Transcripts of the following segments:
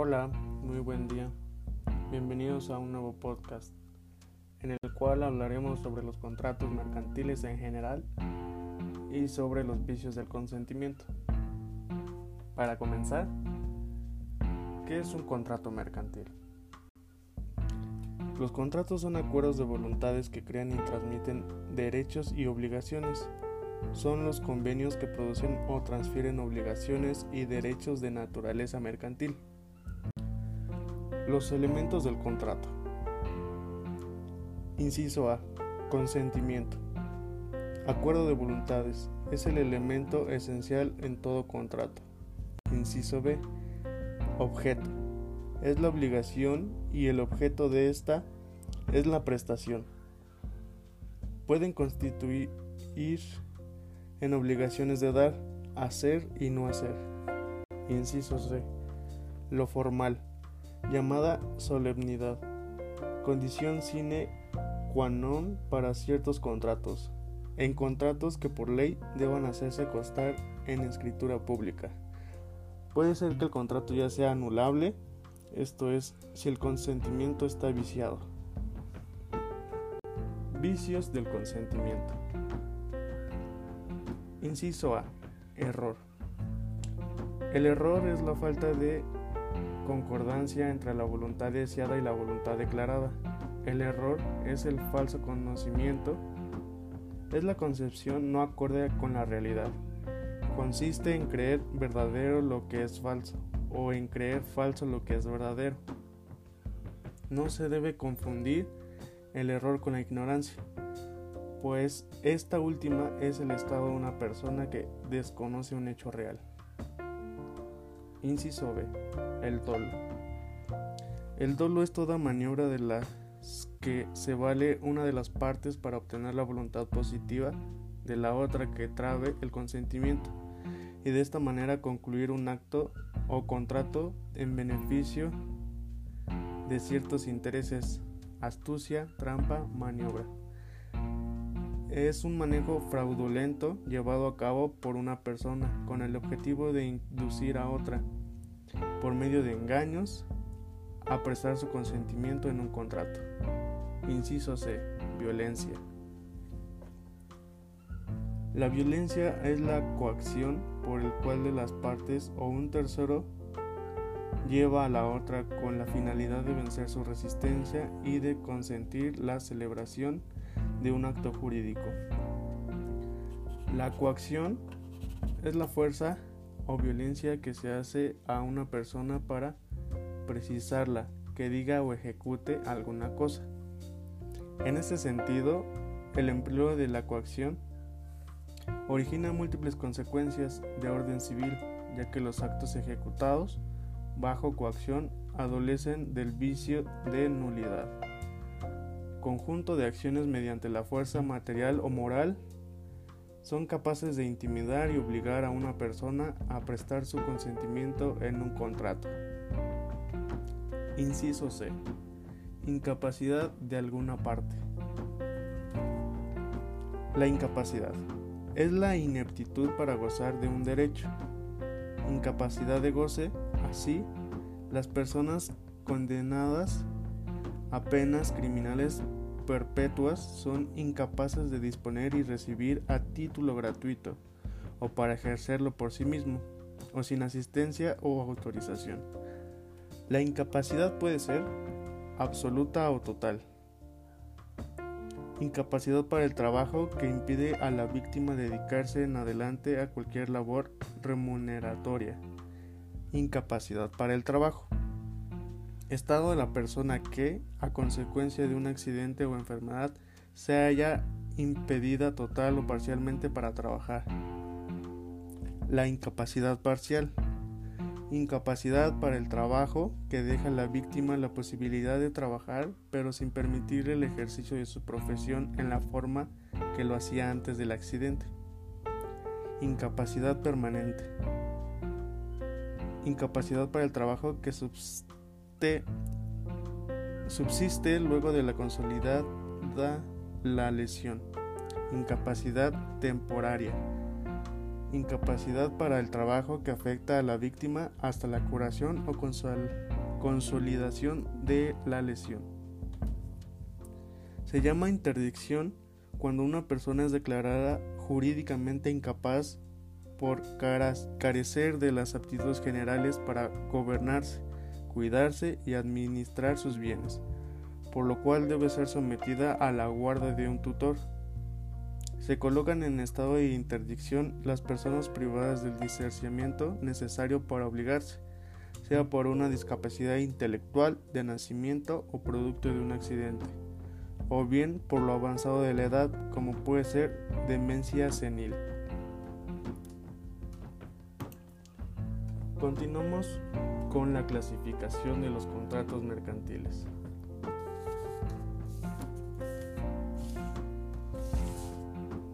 Hola, muy buen día. Bienvenidos a un nuevo podcast en el cual hablaremos sobre los contratos mercantiles en general y sobre los vicios del consentimiento. Para comenzar, ¿qué es un contrato mercantil? Los contratos son acuerdos de voluntades que crean y transmiten derechos y obligaciones. Son los convenios que producen o transfieren obligaciones y derechos de naturaleza mercantil. Los elementos del contrato. Inciso A. Consentimiento. Acuerdo de voluntades. Es el elemento esencial en todo contrato. Inciso B. Objeto es la obligación y el objeto de esta es la prestación. Pueden constituir en obligaciones de dar, hacer y no hacer. Inciso C. Lo formal, llamada solemnidad, condición sine qua non para ciertos contratos, en contratos que por ley deban hacerse constar en escritura pública. Puede ser que el contrato ya sea anulable esto es, si el consentimiento está viciado. Vicios del consentimiento. Inciso A. Error. El error es la falta de concordancia entre la voluntad deseada y la voluntad declarada. El error es el falso conocimiento, es la concepción no acorde con la realidad. Consiste en creer verdadero lo que es falso o en creer falso lo que es verdadero. No se debe confundir el error con la ignorancia, pues esta última es el estado de una persona que desconoce un hecho real. Inciso B. El dolo. El dolo es toda maniobra de las que se vale una de las partes para obtener la voluntad positiva de la otra que trabe el consentimiento y de esta manera concluir un acto o contrato en beneficio de ciertos intereses, astucia, trampa, maniobra. Es un manejo fraudulento llevado a cabo por una persona con el objetivo de inducir a otra, por medio de engaños, a prestar su consentimiento en un contrato. Inciso C. Violencia. La violencia es la coacción por el cual de las partes o un tercero lleva a la otra con la finalidad de vencer su resistencia y de consentir la celebración de un acto jurídico. La coacción es la fuerza o violencia que se hace a una persona para precisarla, que diga o ejecute alguna cosa. En este sentido, el empleo de la coacción origina múltiples consecuencias de orden civil, ya que los actos ejecutados bajo coacción adolecen del vicio de nulidad. Conjunto de acciones mediante la fuerza material o moral son capaces de intimidar y obligar a una persona a prestar su consentimiento en un contrato. Inciso C. Incapacidad de alguna parte. La incapacidad es la ineptitud para gozar de un derecho. Incapacidad de goce, así, las personas condenadas a penas criminales perpetuas son incapaces de disponer y recibir a título gratuito o para ejercerlo por sí mismo o sin asistencia o autorización. La incapacidad puede ser absoluta o total. Incapacidad para el trabajo que impide a la víctima dedicarse en adelante a cualquier labor remuneratoria. Incapacidad para el trabajo. Estado de la persona que, a consecuencia de un accidente o enfermedad, se haya impedida total o parcialmente para trabajar. La incapacidad parcial incapacidad para el trabajo que deja a la víctima la posibilidad de trabajar pero sin permitirle el ejercicio de su profesión en la forma que lo hacía antes del accidente. Incapacidad permanente. Incapacidad para el trabajo que subsiste, luego de la consolidada la lesión. Incapacidad temporaria incapacidad para el trabajo que afecta a la víctima hasta la curación o consolidación de la lesión. Se llama interdicción cuando una persona es declarada jurídicamente incapaz por carecer de las aptitudes generales para gobernarse, cuidarse y administrar sus bienes, por lo cual debe ser sometida a la guarda de un tutor. Se colocan en estado de interdicción las personas privadas del diserciamiento necesario para obligarse, sea por una discapacidad intelectual de nacimiento o producto de un accidente, o bien por lo avanzado de la edad como puede ser demencia senil. Continuamos con la clasificación de los contratos mercantiles.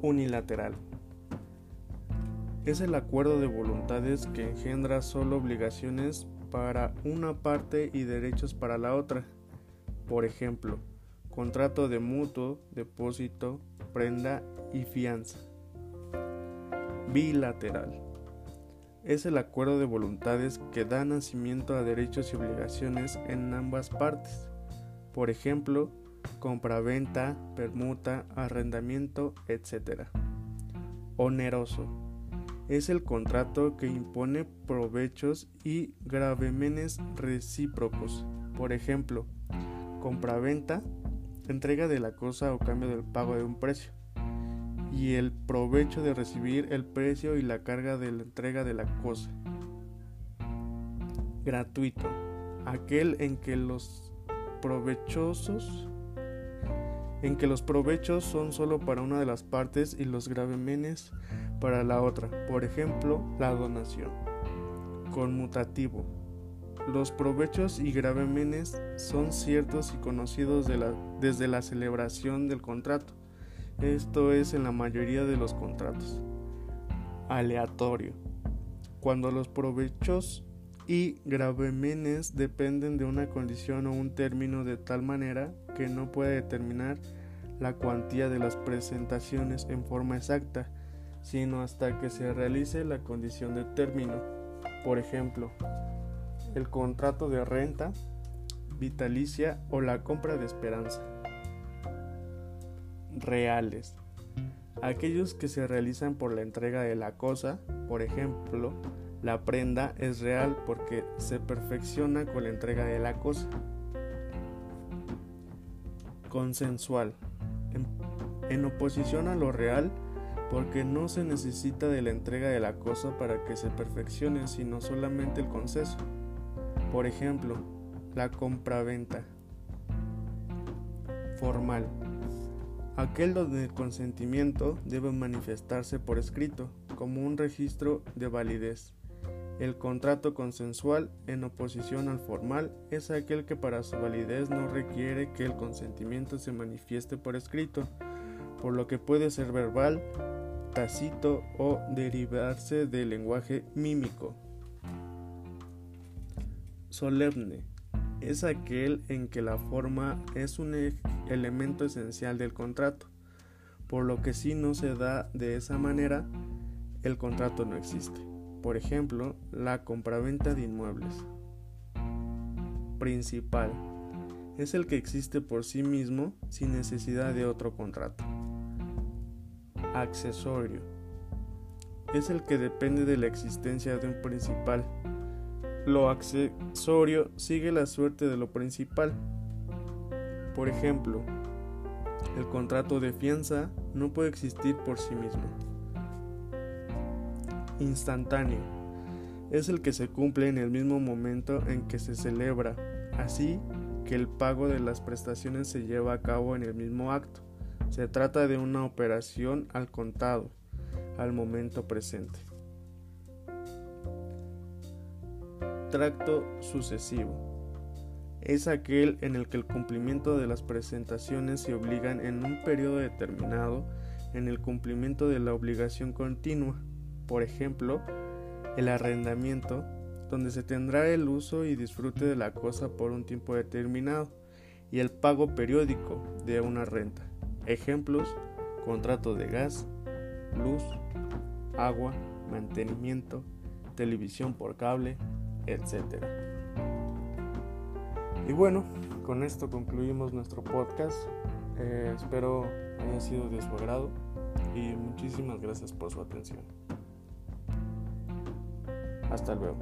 Unilateral. Es el acuerdo de voluntades que engendra solo obligaciones para una parte y derechos para la otra. Por ejemplo, contrato de mutuo, depósito, prenda y fianza. Bilateral es el acuerdo de voluntades que da nacimiento a derechos y obligaciones en ambas partes. Por ejemplo, compraventa, permuta, arrendamiento, etc. Oneroso. Es el contrato que impone provechos y gravemenes recíprocos. Por ejemplo, compraventa, entrega de la cosa o cambio del pago de un precio y el provecho de recibir el precio y la carga de la entrega de la cosa. Gratuito. Aquel en que los provechosos en que los provechos son solo para una de las partes y los gravemenes para la otra, por ejemplo, la donación. Conmutativo. Los provechos y gravemenes son ciertos y conocidos desde la celebración del contrato esto es en la mayoría de los contratos. Aleatorio. Cuando los provechos y gravemenes dependen de una condición o un término de tal manera que no puede determinar la cuantía de las presentaciones en forma exacta, sino hasta que se realice la condición de término. Por ejemplo, el contrato de renta, vitalicia o la compra de esperanza reales. Aquellos que se realizan por la entrega de la cosa, por ejemplo, la prenda es real porque se perfecciona con la entrega de la cosa. Consensual. En, oposición a lo real, porque no se necesita de la entrega de la cosa para que se perfeccione, sino solamente el conceso. Por ejemplo, la compraventa. Formal aquel donde el consentimiento debe manifestarse por escrito, como un registro de validez. El contrato consensual, en oposición al formal, es aquel que para su validez no requiere que el consentimiento se manifieste por escrito, por lo que puede ser verbal, tácito o derivarse del lenguaje mímico. Solemne es aquel en que la forma es un elemento esencial del contrato, por lo que si no se da de esa manera, el contrato no existe. Por ejemplo, la compraventa de inmuebles. Principal. Es el que existe por sí mismo sin necesidad de otro contrato. Accesorio. Es el que depende de la existencia de un principal lo accesorio sigue la suerte de lo principal. Por ejemplo, el contrato de fianza no puede existir por sí mismo. Instantáneo. Es el que se cumple en el mismo momento en que se celebra, así que el pago de las prestaciones se lleva a cabo en el mismo acto. Se trata de una operación al contado, al momento presente. Tracto sucesivo. Es aquel en el que el cumplimiento de las presentaciones se obligan en un periodo determinado en el cumplimiento de la obligación continua. Por ejemplo, el arrendamiento, donde se tendrá el uso y disfrute de la cosa por un tiempo determinado, y el pago periódico de una renta. Ejemplos, contrato de gas, luz, agua, mantenimiento, televisión por cable, etc. Y bueno, con esto concluimos nuestro podcast. Eh, espero haya sido de su agrado y muchísimas gracias por su atención. Hasta luego.